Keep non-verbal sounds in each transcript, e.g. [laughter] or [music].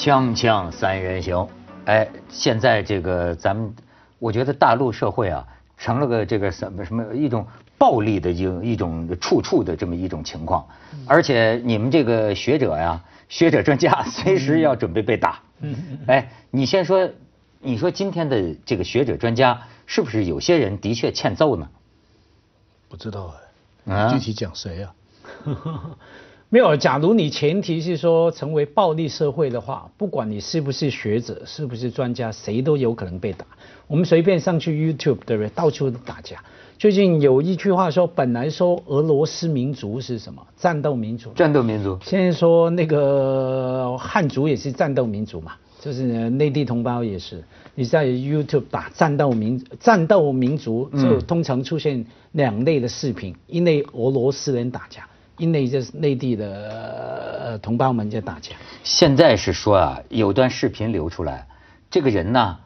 锵锵三人行，哎，现在这个咱们，我觉得大陆社会啊，成了个这个什么什么一种暴力的一种一种处处的这么一种情况，而且你们这个学者呀，[laughs] 学者专家随时要准备被打。嗯，哎，你先说，你说今天的这个学者专家是不是有些人的确欠揍呢？不知道哎，具体讲谁啊？[laughs] 没有，假如你前提是说成为暴力社会的话，不管你是不是学者，是不是专家，谁都有可能被打。我们随便上去 YouTube，对不对？到处打架。最近有一句话说，本来说俄罗斯民族是什么？战斗民族。战斗民族。现在说那个汉族也是战斗民族嘛，就是内地同胞也是。你在 YouTube 打战斗民战斗民族，就通常出现两类的视频，一类俄罗斯人打架。因为这内地的同胞们在打架。现在是说啊，有段视频流出来，这个人呢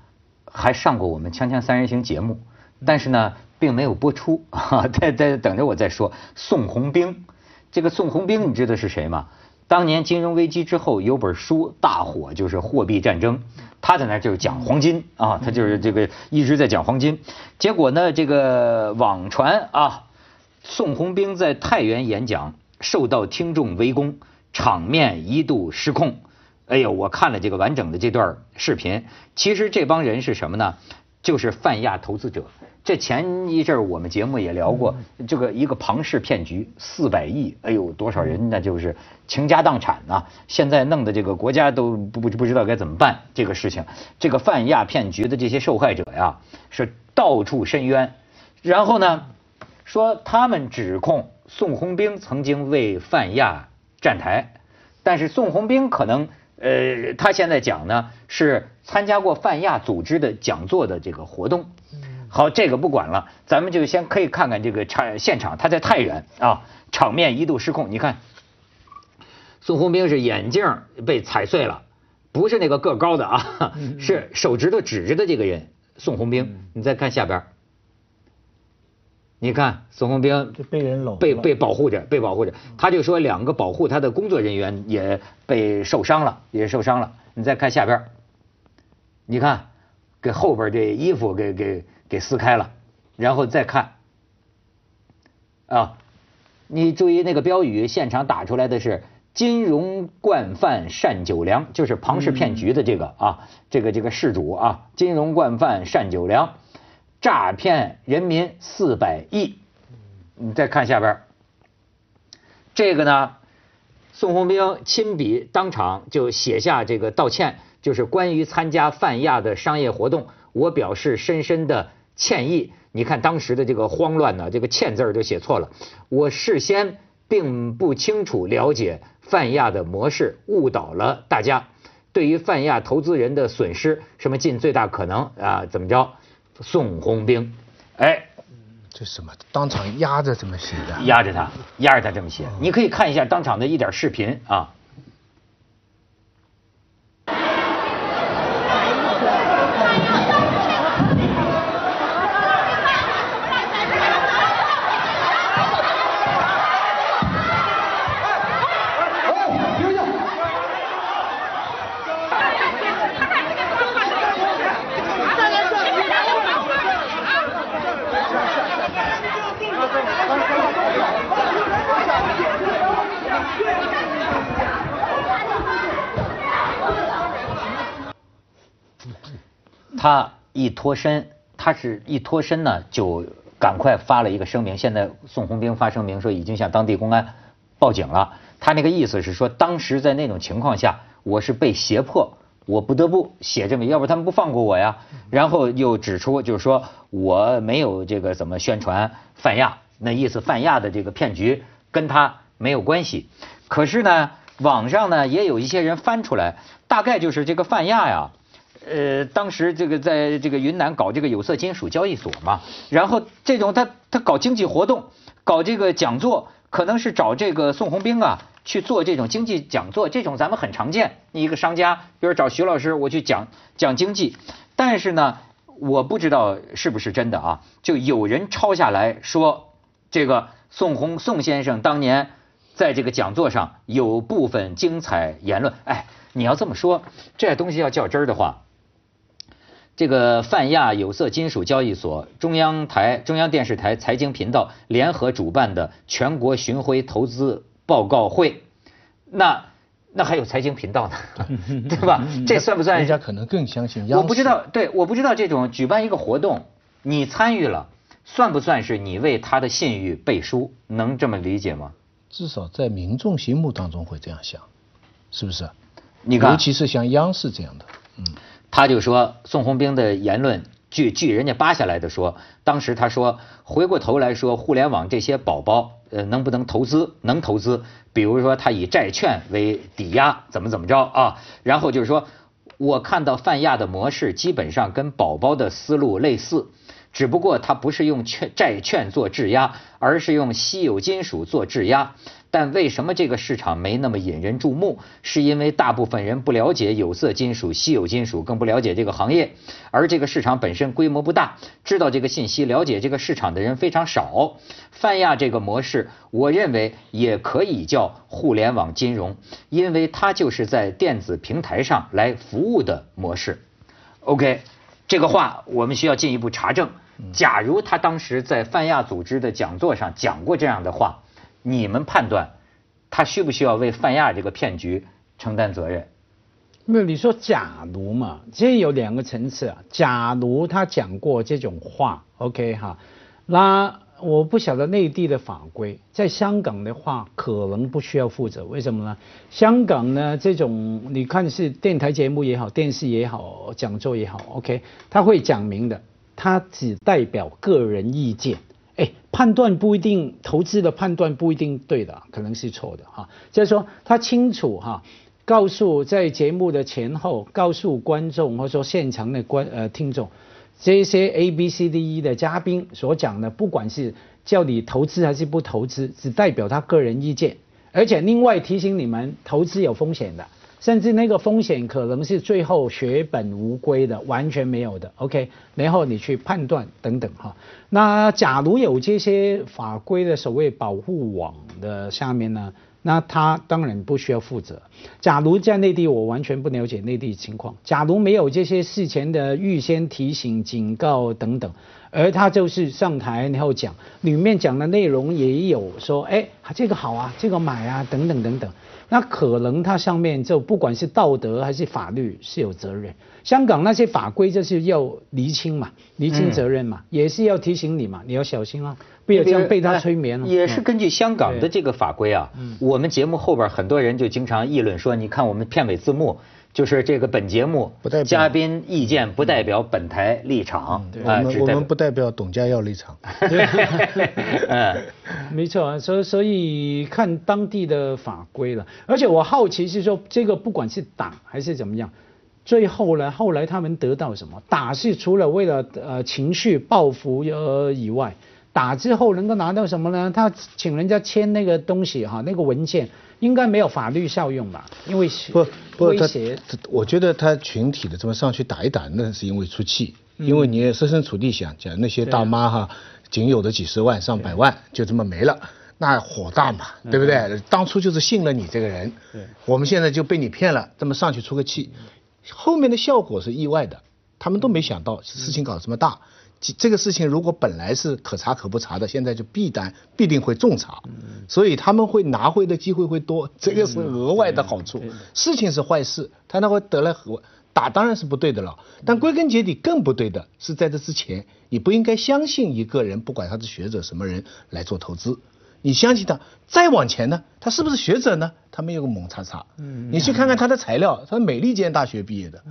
还上过我们《锵锵三人行》节目，但是呢并没有播出，[laughs] 在在等着我再说。宋鸿兵，这个宋鸿兵你知道是谁吗？当年金融危机之后有本书大火，就是货币战争，他在那就是讲黄金啊，他就是这个一直在讲黄金。结果呢，这个网传啊，宋鸿兵在太原演讲。受到听众围攻，场面一度失控。哎呦，我看了这个完整的这段视频。其实这帮人是什么呢？就是泛亚投资者。这前一阵我们节目也聊过，这个一个庞氏骗局，四百亿，哎呦，多少人那就是倾家荡产呐。现在弄得这个国家都不不不知道该怎么办这个事情。这个泛亚骗局的这些受害者呀，是到处申冤。然后呢，说他们指控。宋鸿兵曾经为泛亚站台，但是宋鸿兵可能，呃，他现在讲呢是参加过泛亚组织的讲座的这个活动。好，这个不管了，咱们就先可以看看这个场现场，他在太原啊，场面一度失控。你看，宋鸿兵是眼镜被踩碎了，不是那个个高的啊，是手指头指着的这个人，宋鸿兵。你再看下边。你看，宋鸿兵被人搂，被被保护着，被保护着。他就说，两个保护他的工作人员也被受伤了，也受伤了。你再看下边，你看，给后边这衣服给给给撕开了，然后再看，啊，你注意那个标语，现场打出来的是“金融惯犯单九良”，就是庞氏骗局的这个啊，这个这个事主啊，金融惯犯单九良。诈骗人民四百亿，你再看下边，这个呢，宋鸿兵亲笔当场就写下这个道歉，就是关于参加泛亚的商业活动，我表示深深的歉意。你看当时的这个慌乱呢，这个“歉”字就写错了。我事先并不清楚了解泛亚的模式，误导了大家。对于泛亚投资人的损失，什么尽最大可能啊？怎么着？宋红兵，哎，这什么？当场压着这么写的？压着他，压着他这么写。你可以看一下当场的一点视频啊。他一脱身，他是一脱身呢，就赶快发了一个声明。现在宋鸿兵发声明说，已经向当地公安报警了。他那个意思是说，当时在那种情况下，我是被胁迫，我不得不写这么，要不他们不放过我呀。然后又指出，就是说我没有这个怎么宣传泛亚，那意思泛亚的这个骗局跟他没有关系。可是呢，网上呢也有一些人翻出来，大概就是这个泛亚呀。呃，当时这个在这个云南搞这个有色金属交易所嘛，然后这种他他搞经济活动，搞这个讲座，可能是找这个宋鸿兵啊去做这种经济讲座，这种咱们很常见。你一个商家，比如找徐老师，我去讲讲经济，但是呢，我不知道是不是真的啊，就有人抄下来说，这个宋鸿宋先生当年在这个讲座上有部分精彩言论。哎，你要这么说，这东西要较真儿的话，这个泛亚有色金属交易所、中央台、中央电视台财经频道联合主办的全国巡回投资报告会，那那还有财经频道呢，[laughs] 对吧？这算不算？人家可能更相信央视。我不知道，对，我不知道这种举办一个活动，你参与了，算不算是你为他的信誉背书？能这么理解吗？至少在民众心目当中会这样想，是不是？你看，尤其是像央视这样的，嗯。他就说宋鸿兵的言论，据据人家扒下来的说，当时他说回过头来说，互联网这些宝宝，呃，能不能投资？能投资，比如说他以债券为抵押，怎么怎么着啊？然后就是说，我看到泛亚的模式基本上跟宝宝的思路类似。只不过它不是用券债券做质押，而是用稀有金属做质押。但为什么这个市场没那么引人注目？是因为大部分人不了解有色金属、稀有金属，更不了解这个行业。而这个市场本身规模不大，知道这个信息、了解这个市场的人非常少。泛亚这个模式，我认为也可以叫互联网金融，因为它就是在电子平台上来服务的模式。OK，这个话我们需要进一步查证。假如他当时在泛亚组织的讲座上讲过这样的话，你们判断他需不需要为泛亚这个骗局承担责任？没有，你说假如嘛，这有两个层次啊。假如他讲过这种话，OK 哈，那我不晓得内地的法规，在香港的话可能不需要负责，为什么呢？香港呢这种你看是电台节目也好，电视也好，讲座也好，OK，他会讲明的。他只代表个人意见，哎，判断不一定，投资的判断不一定对的，可能是错的哈。就是说，他清楚哈，告诉在节目的前后，告诉观众或者说现场的观呃听众，这些 A B C D E 的嘉宾所讲的，不管是叫你投资还是不投资，只代表他个人意见，而且另外提醒你们，投资有风险的。甚至那个风险可能是最后血本无归的，完全没有的。OK，然后你去判断等等哈。那假如有这些法规的所谓保护网的下面呢，那他当然不需要负责。假如在内地，我完全不了解内地情况。假如没有这些事前的预先提醒、警告等等，而他就是上台然后讲，里面讲的内容也有说，哎，这个好啊，这个买啊，等等等等。那可能他上面就不管是道德还是法律是有责任，香港那些法规就是要厘清嘛，厘清责任嘛，也是要提醒你嘛，你要小心啊，不要这样被他催眠了。也是根据香港的这个法规啊，我们节目后边很多人就经常议论说，你看我们片尾字幕。就是这个本节目嘉宾意见不代表本台立场啊，我们不代表董家耀立场。[laughs] 嗯，没错啊，所所以看当地的法规了。而且我好奇是说，这个不管是打还是怎么样，最后呢，后来他们得到什么？打是除了为了呃情绪报复呃以外，打之后能够拿到什么呢？他请人家签那个东西哈，那个文件。应该没有法律效用吧？因为不不威胁，我觉得他群体的这么上去打一打，那是因为出气。因为你设身处地想，讲那些大妈哈，仅有的几十万上百万就这么没了，那火大嘛，对不对？当初就是信了你这个人，我们现在就被你骗了，这么上去出个气，后面的效果是意外的，他们都没想到事情搞这么大。这个事情如果本来是可查可不查的，现在就必然必定会重查，所以他们会拿回的机会会多，这个是额外的好处。事情是坏事，他那会得来和打当然是不对的了，但归根结底更不对的是在这之前，你不应该相信一个人，不管他是学者什么人来做投资。你相信他，再往前呢？他是不是学者呢？他没有个猛叉叉。嗯，你去看看他的材料，他是美利坚大学毕业的。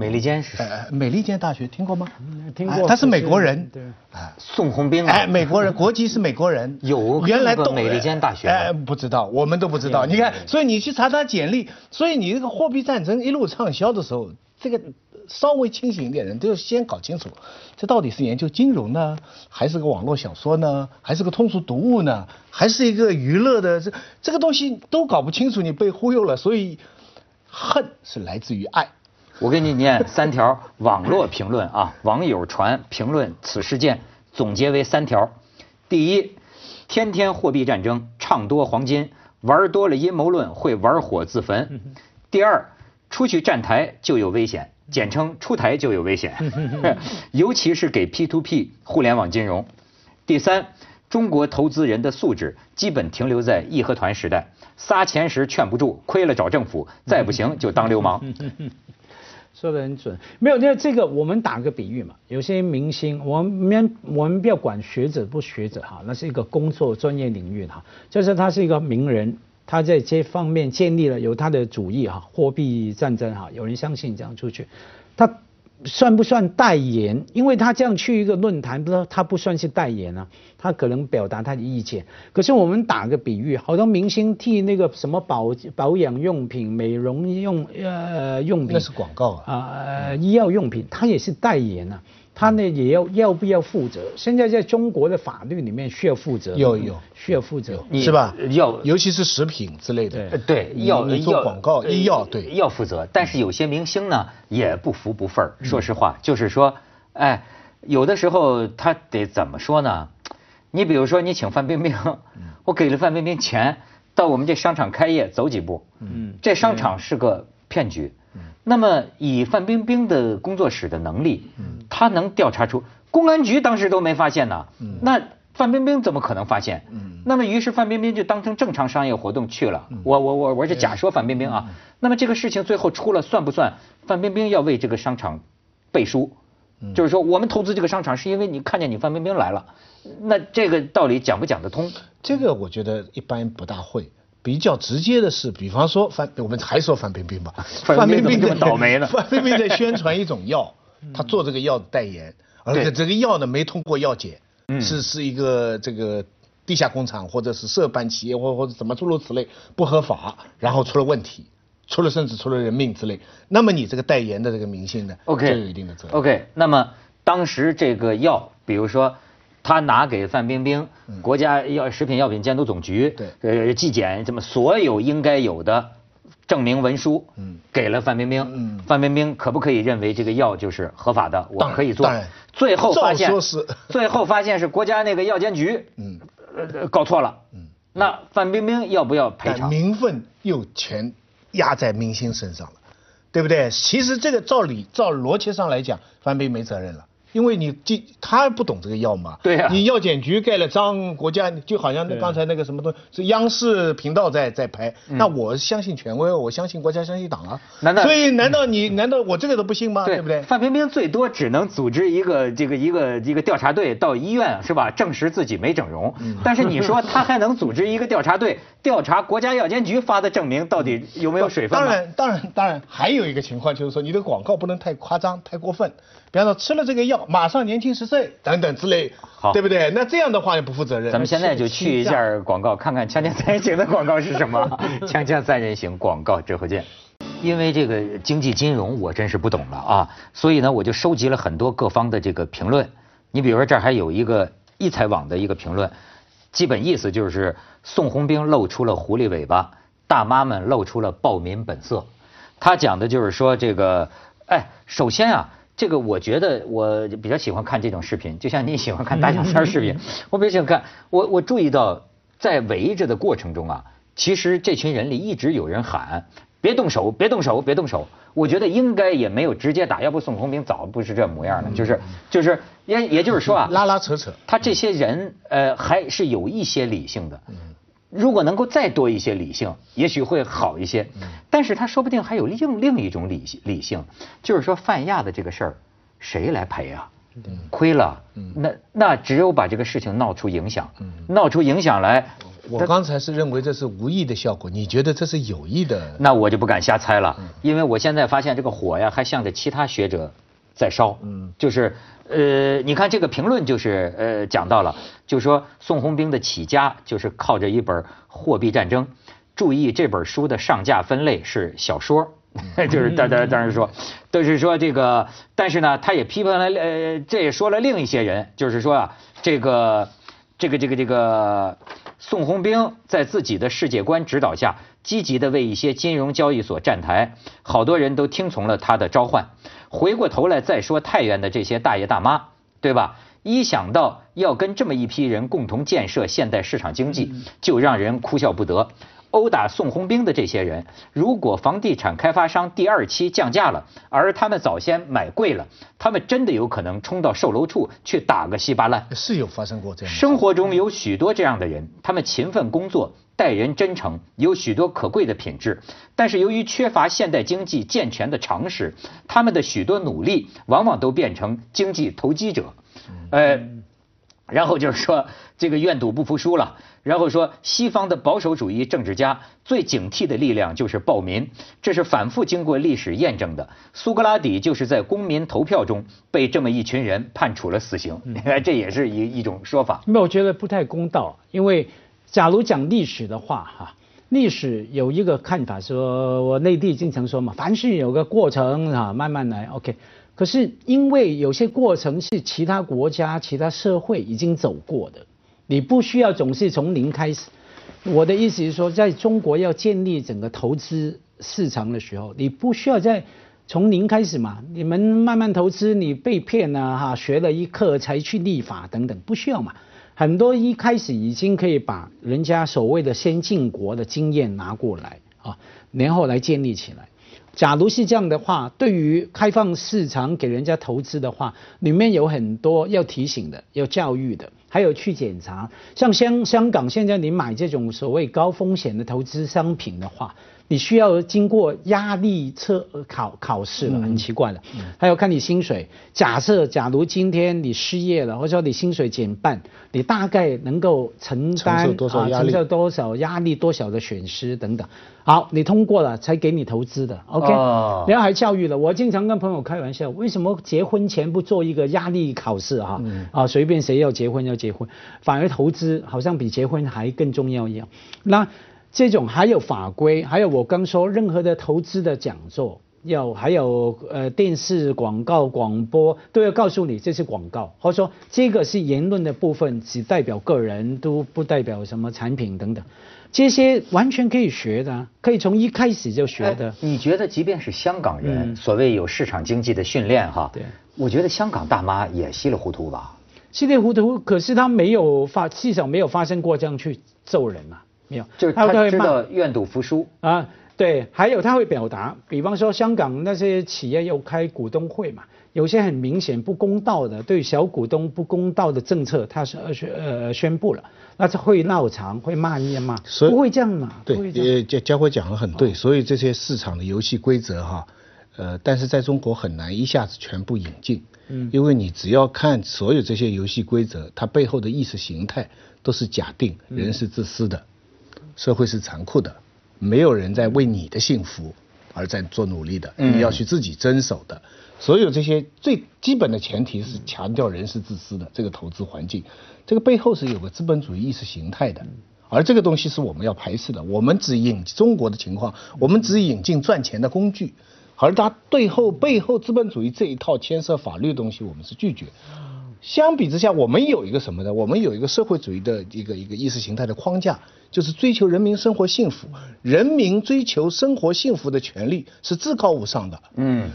嗯，美利坚是？呃，美利坚大学听过吗？听过。他是美国人。对。啊，宋鸿兵。哎，美国人，国籍是美国人。[laughs] 有。原来都美利坚大学。哎，不知道，我们都不知道。你看，所以你去查查简历，所以你这个货币战争一路畅销的时候，这个。稍微清醒一点人都要先搞清楚，这到底是研究金融呢，还是个网络小说呢，还是个通俗读物呢，还是一个娱乐的？这这个东西都搞不清楚，你被忽悠了。所以，恨是来自于爱。我给你念三条网络评论啊，[laughs] 网友传评论此事件，总结为三条：第一，天天货币战争，唱多黄金，玩多了阴谋论会玩火自焚。[laughs] 第二，出去站台就有危险，简称出台就有危险，[laughs] 尤其是给 P to P 互联网金融。第三，中国投资人的素质基本停留在义和团时代，撒钱时劝不住，亏了找政府，再不行就当流氓。说的很准，没有，那这个我们打个比喻嘛，有些明星，我们我们不要管学者不学者哈，那是一个工作专业领域哈，就是他是一个名人，他在这方面建立了有他的主义哈，货币战争哈，有人相信这样出去，他。算不算代言？因为他这样去一个论坛，不知道他不算是代言啊，他可能表达他的意见。可是我们打个比喻，好多明星替那个什么保保养用品、美容用呃用品，那是广告啊，啊医药用品，他也是代言啊。他呢也要要不要负责？现在在中国的法律里面需要负责，有有需要负责，是吧？要尤其是食品之类的，对，要做广告医药对要负责。但是有些明星呢也不服不忿儿，说实话，就是说，哎，有的时候他得怎么说呢？你比如说你请范冰冰，我给了范冰冰钱，到我们这商场开业走几步，嗯，这商场是个骗局。那么以范冰冰的工作室的能力，他能调查出公安局当时都没发现呢，那范冰冰怎么可能发现？那么于是范冰冰就当成正常商业活动去了。我我我我是假说范冰冰啊。那么这个事情最后出了，算不算范冰冰要为这个商场背书？就是说我们投资这个商场是因为你看见你范冰冰来了，那这个道理讲不讲得通？这个我觉得一般不大会。比较直接的是，比方说范，我们还说范冰冰吧，范冰冰这么倒霉了？[laughs] 范冰冰在宣传一种药，她做这个药的代言，而且这个药呢没通过药检，是是一个这个地下工厂或者是涉办企业或或者怎么诸如此类不合法，然后出了问题，出了甚至出了人命之类，那么你这个代言的这个明星呢，OK，就有一定的责任。OK，那么当时这个药，比如说。他拿给范冰冰，国家药食品药品监督总局，对，呃，纪检这么所有应该有的证明文书，嗯，给了范冰冰，嗯，范冰冰可不可以认为这个药就是合法的？我可以做。最后发现，[laughs] 最后发现是国家那个药监局，嗯，呃，搞错了，嗯，那范冰冰要不要赔偿？名分又全压在明星身上了，对不对？其实这个照理照逻辑上来讲，范冰冰没责任了。因为你这他不懂这个药嘛，对呀，你药检局盖了章，国家就好像那刚才那个什么东西是央视频道在在拍，那我相信权威，我相信国家，相信党啊。难道？所以难道你难道我这个都不信吗？对不对？范冰冰最多只能组织一个这个一个一个调查队到医院是吧？证实自己没整容。但是你说 [laughs] 他还能组织一个调查队调查国家药监局发的证明到底有没有水分？当然当然当然，还有一个情况就是说你的广告不能太夸张太过分，比方说吃了这个药。马上年轻十岁等等之类，好，对不对？那这样的话也不负责任。咱们现在就去一下广告，看看《锵锵三人行》的广告是什么。[laughs]《锵锵三人行》广告之后见。因为这个经济金融我真是不懂了啊，所以呢我就收集了很多各方的这个评论。你比如说这儿还有一个一财网的一个评论，基本意思就是宋鸿兵露出了狐狸尾巴，大妈们露出了暴民本色。他讲的就是说这个，哎，首先啊。这个我觉得我比较喜欢看这种视频，就像你喜欢看大小三视频，我比较喜欢看。我我注意到在围着的过程中啊，其实这群人里一直有人喊别动手，别动手，别动手。我觉得应该也没有直接打，要不宋鸿兵早不是这模样了。就是就是也也就是说啊，拉拉扯扯，他这些人呃还是有一些理性的。如果能够再多一些理性，也许会好一些。但是他说不定还有另另一种理性，理性就是说泛亚的这个事儿，谁来赔啊？亏了，那那只有把这个事情闹出影响，闹出影响来。我刚才是认为这是无意的效果，你觉得这是有意的？那我就不敢瞎猜了，因为我现在发现这个火呀，还向着其他学者在烧。嗯，就是。呃，你看这个评论就是呃讲到了，就说宋鸿兵的起家就是靠着一本货币战争。注意这本书的上架分类是小说，[laughs] 就是当当当然说，都是说这个，但是呢，他也批判了呃，这也说了另一些人，就是说啊，这个这个这个这个宋鸿兵在自己的世界观指导下，积极的为一些金融交易所站台，好多人都听从了他的召唤。回过头来再说太原的这些大爷大妈，对吧？一想到要跟这么一批人共同建设现代市场经济，就让人哭笑不得。殴打宋鸿兵的这些人，如果房地产开发商第二期降价了，而他们早先买贵了，他们真的有可能冲到售楼处去打个稀巴烂。是有发生过这样。生活中有许多这样的人，他们勤奋工作，待人真诚，有许多可贵的品质，但是由于缺乏现代经济健全的常识，他们的许多努力往往都变成经济投机者。呃，然后就是说这个愿赌不服输了。然后说，西方的保守主义政治家最警惕的力量就是暴民，这是反复经过历史验证的。苏格拉底就是在公民投票中被这么一群人判处了死刑，你看 [laughs] 这也是一一种说法。那我觉得不太公道，因为假如讲历史的话，哈，历史有一个看法，说我内地经常说嘛，凡事有个过程啊，慢慢来，OK。可是因为有些过程是其他国家、其他社会已经走过的。你不需要总是从零开始。我的意思是说，在中国要建立整个投资市场的时候，你不需要再从零开始嘛？你们慢慢投资，你被骗了哈，学了一课才去立法等等，不需要嘛？很多一开始已经可以把人家所谓的先进国的经验拿过来啊，然后来建立起来。假如是这样的话，对于开放市场给人家投资的话，里面有很多要提醒的、要教育的，还有去检查。像香香港现在你买这种所谓高风险的投资商品的话。你需要经过压力测考考试了，很奇怪的。还有看你薪水，假设假如今天你失业了，或者说你薪水减半，你大概能够承担多少承受多少压力、多少的损失等等。好，你通过了才给你投资的，OK。然后还教育了，我经常跟朋友开玩笑，为什么结婚前不做一个压力考试哈？啊，随便谁要结婚要结婚，反而投资好像比结婚还更重要一样。那。这种还有法规，还有我刚说任何的投资的讲座，要还有呃电视广告、广播都要告诉你这是广告，或者说这个是言论的部分，只代表个人，都不代表什么产品等等，这些完全可以学的，可以从一开始就学的。你觉得即便是香港人，所谓有市场经济的训练哈，对，我觉得香港大妈也稀里糊涂吧？稀里糊涂，可是他没有发，至少没有发生过这样去揍人嘛。没有，就是他知道愿赌服输。啊，对，还有他会表达，比方说香港那些企业要开股东会嘛，有些很明显不公道的，对小股东不公道的政策，他是宣呃宣布了，那是会闹场，会骂你嘛，不会这样嘛？对，呃，家家辉讲的很对，所以这些市场的游戏规则哈，呃，但是在中国很难一下子全部引进，嗯，因为你只要看所有这些游戏规则，它背后的意识形态都是假定人是自私的。社会是残酷的，没有人在为你的幸福而在做努力的，你要去自己遵守的。所有这些最基本的前提是强调人是自私的，这个投资环境，这个背后是有个资本主义意识形态的，而这个东西是我们要排斥的。我们只引中国的情况，我们只引进赚钱的工具，而它背后背后资本主义这一套牵涉法律的东西，我们是拒绝。相比之下，我们有一个什么呢？我们有一个社会主义的一个一个意识形态的框架。就是追求人民生活幸福，人民追求生活幸福的权利是至高无上的。嗯，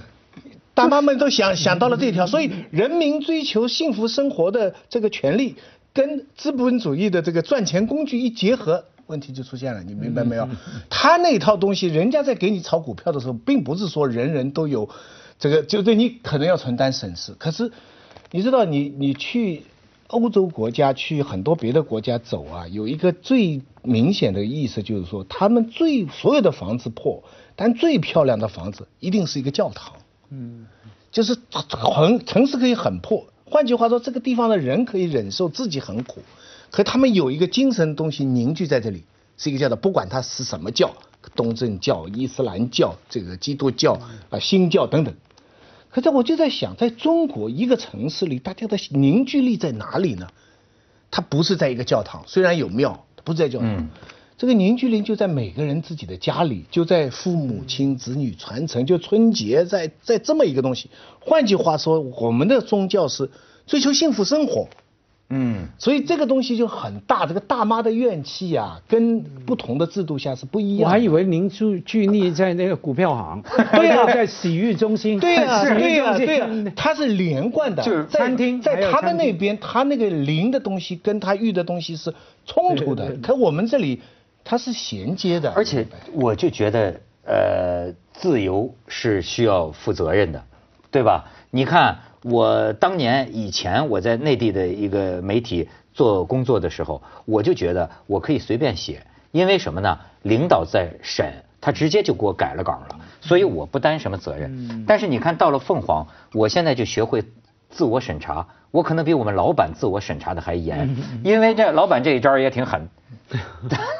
大妈们都想想到了这一条，所以人民追求幸福生活的这个权利，跟资本主义的这个赚钱工具一结合，问题就出现了。你明白没有？他那套东西，人家在给你炒股票的时候，并不是说人人都有这个，就对你可能要承担损失。可是，你知道，你你去。欧洲国家去很多别的国家走啊，有一个最明显的意思就是说，他们最所有的房子破，但最漂亮的房子一定是一个教堂。嗯，就是很城市可以很破，换句话说，这个地方的人可以忍受自己很苦，可他们有一个精神东西凝聚在这里，是一个叫做不管它是什么教，东正教、伊斯兰教、这个基督教啊、新教等等。可是我就在想，在中国一个城市里，大家的凝聚力在哪里呢？它不是在一个教堂，虽然有庙，不是在教堂。这个凝聚力就在每个人自己的家里，就在父母亲子女传承，就春节在在这么一个东西。换句话说，我们的宗教是追求幸福生活。嗯，所以这个东西就很大，这个大妈的怨气呀，跟不同的制度下是不一样。我还以为您住聚力在那个股票行，[laughs] 对呀，在洗浴中心，对呀，对呀，对呀，它是连贯的，就是餐厅，在他们那边，他那个灵的东西跟他遇的东西是冲突的。可我们这里它是衔接的。而且我就觉得，呃，自由是需要负责任的，对吧？你看我当年以前我在内地的一个媒体做工作的时候，我就觉得我可以随便写，因为什么呢？领导在审，他直接就给我改了稿了，所以我不担什么责任。但是你看到了凤凰，我现在就学会自我审查，我可能比我们老板自我审查的还严，因为这老板这一招也挺狠。[laughs]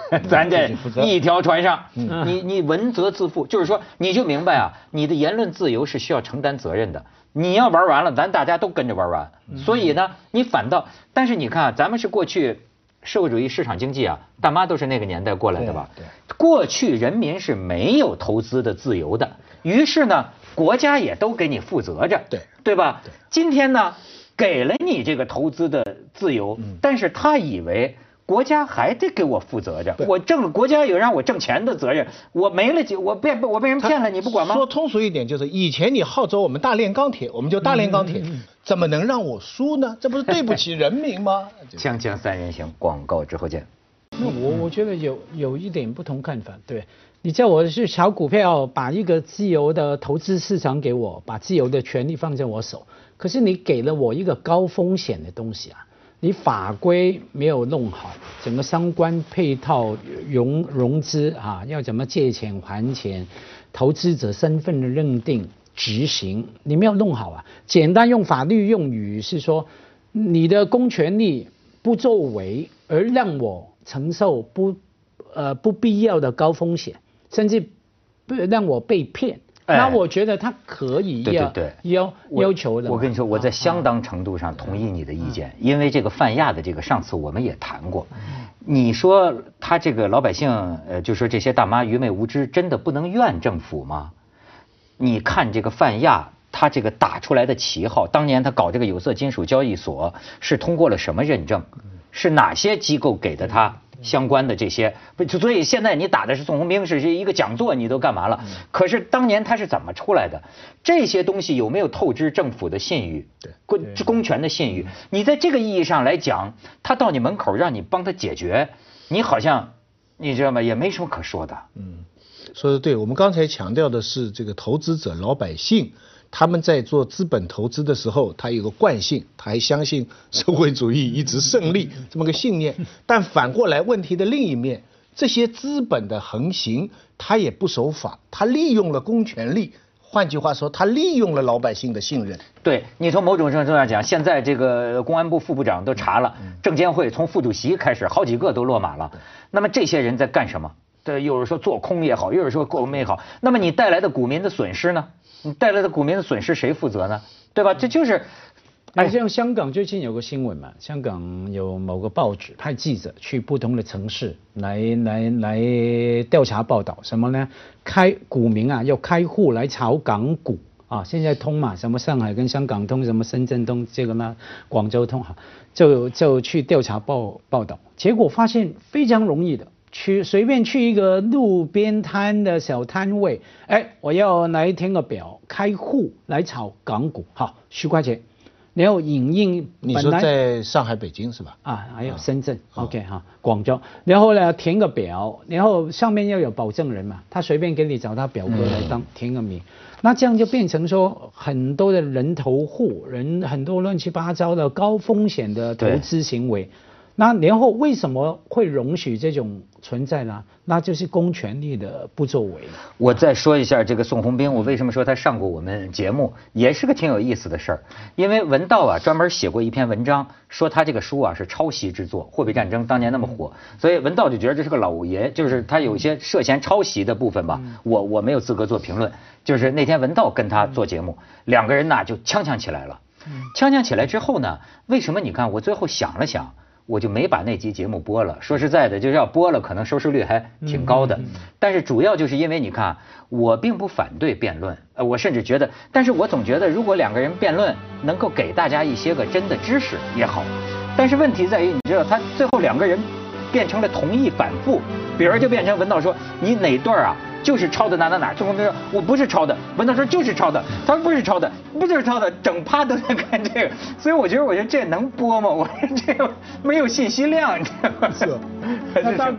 [laughs] 咱这一条船上，你你文责自负，就是说你就明白啊，你的言论自由是需要承担责任的。你要玩完了，咱大家都跟着玩完。所以呢，你反倒，但是你看啊，咱们是过去社会主义市场经济啊，大妈都是那个年代过来的吧？对。过去人民是没有投资的自由的，于是呢，国家也都给你负责着，对对吧？今天呢，给了你这个投资的自由，但是他以为。国家还得给我负责着，我挣国家有让我挣钱的责任，我没了就我被我被人骗了，你不管吗？说通俗一点就是，以前你号召我们大炼钢铁，我们就大炼钢铁，怎么能让我输呢？这不是对不起人民吗？[laughs] 锵锵三人行，广告之后见。那我我觉得有有一点不同看法，对你叫我去炒股票，把一个自由的投资市场给我，把自由的权利放在我手，可是你给了我一个高风险的东西啊。你法规没有弄好，整个相关配套融融资啊，要怎么借钱还钱，投资者身份的认定执行，你没有弄好啊。简单用法律用语是说，你的公权力不作为，而让我承受不呃不必要的高风险，甚至不让我被骗。那我觉得他可以要要要求的。我跟你说，我在相当程度上同意你的意见，因为这个泛亚的这个上次我们也谈过。你说他这个老百姓，呃，就说这些大妈愚昧无知，真的不能怨政府吗？你看这个泛亚，他这个打出来的旗号，当年他搞这个有色金属交易所是通过了什么认证？是哪些机构给的他？相关的这些，不，所以现在你打的是宋鸿兵，是一个讲座，你都干嘛了？可是当年他是怎么出来的？这些东西有没有透支政府的信誉？对，公公权的信誉？你在这个意义上来讲，他到你门口让你帮他解决，你好像你知道吗？也没什么可说的。嗯，说的对，我们刚才强调的是这个投资者老百姓。他们在做资本投资的时候，他有个惯性，他还相信社会主义一直胜利这么个信念。[laughs] 但反过来，问题的另一面，这些资本的横行，他也不守法，他利用了公权力。换句话说，他利用了老百姓的信任。对你从某种程度上讲，现在这个公安部副部长都查了，证监会从副主席开始，好几个都落马了。那么这些人在干什么？对，有人说做空也好，有人说购买也好。那么你带来的股民的损失呢？你带来的股民的损失谁负责呢？对吧？这就是，哎，像香港最近有个新闻嘛，香港有某个报纸派记者去不同的城市来来来调查报道，什么呢？开股民啊要开户来炒港股啊，现在通嘛，什么上海跟香港通，什么深圳通，这个呢广州通哈，就就去调查报报道，结果发现非常容易的。去随便去一个路边摊的小摊位，哎，我要来填个表，开户来炒港股，好，十块钱，然后影印。你说在上海、北京是吧？啊，还有深圳，OK 哈，广州，然后呢填个表，然后上面要有保证人嘛，他随便给你找他表哥来当填个名，那这样就变成说很多的人头户，人很多乱七八糟的高风险的投资行为。那年后为什么会容许这种存在呢？那就是公权力的不作为。我再说一下这个宋鸿兵，我为什么说他上过我们节目，也是个挺有意思的事儿。因为文道啊专门写过一篇文章，说他这个书啊是抄袭之作，货币战争当年那么火，所以文道就觉得这是个老爷，就是他有些涉嫌抄袭的部分吧。我我没有资格做评论。就是那天文道跟他做节目，两个人呢就呛呛起来了。呛呛起来之后呢，为什么你看我最后想了想。我就没把那集节目播了。说实在的，就是要播了，可能收视率还挺高的。但是主要就是因为你看，我并不反对辩论，呃，我甚至觉得，但是我总觉得，如果两个人辩论能够给大家一些个真的知识也好。但是问题在于，你知道，他最后两个人变成了同意反复，比如就变成文道说，你哪段啊？就是抄的哪哪哪，宋鸿兵说我不是抄的，文涛说就是抄的，他说不是抄的，不就是抄的，整趴都在看这个，所以我觉得，我觉得这能播吗？我说这个没有信息量，你知道吗？是。[laughs]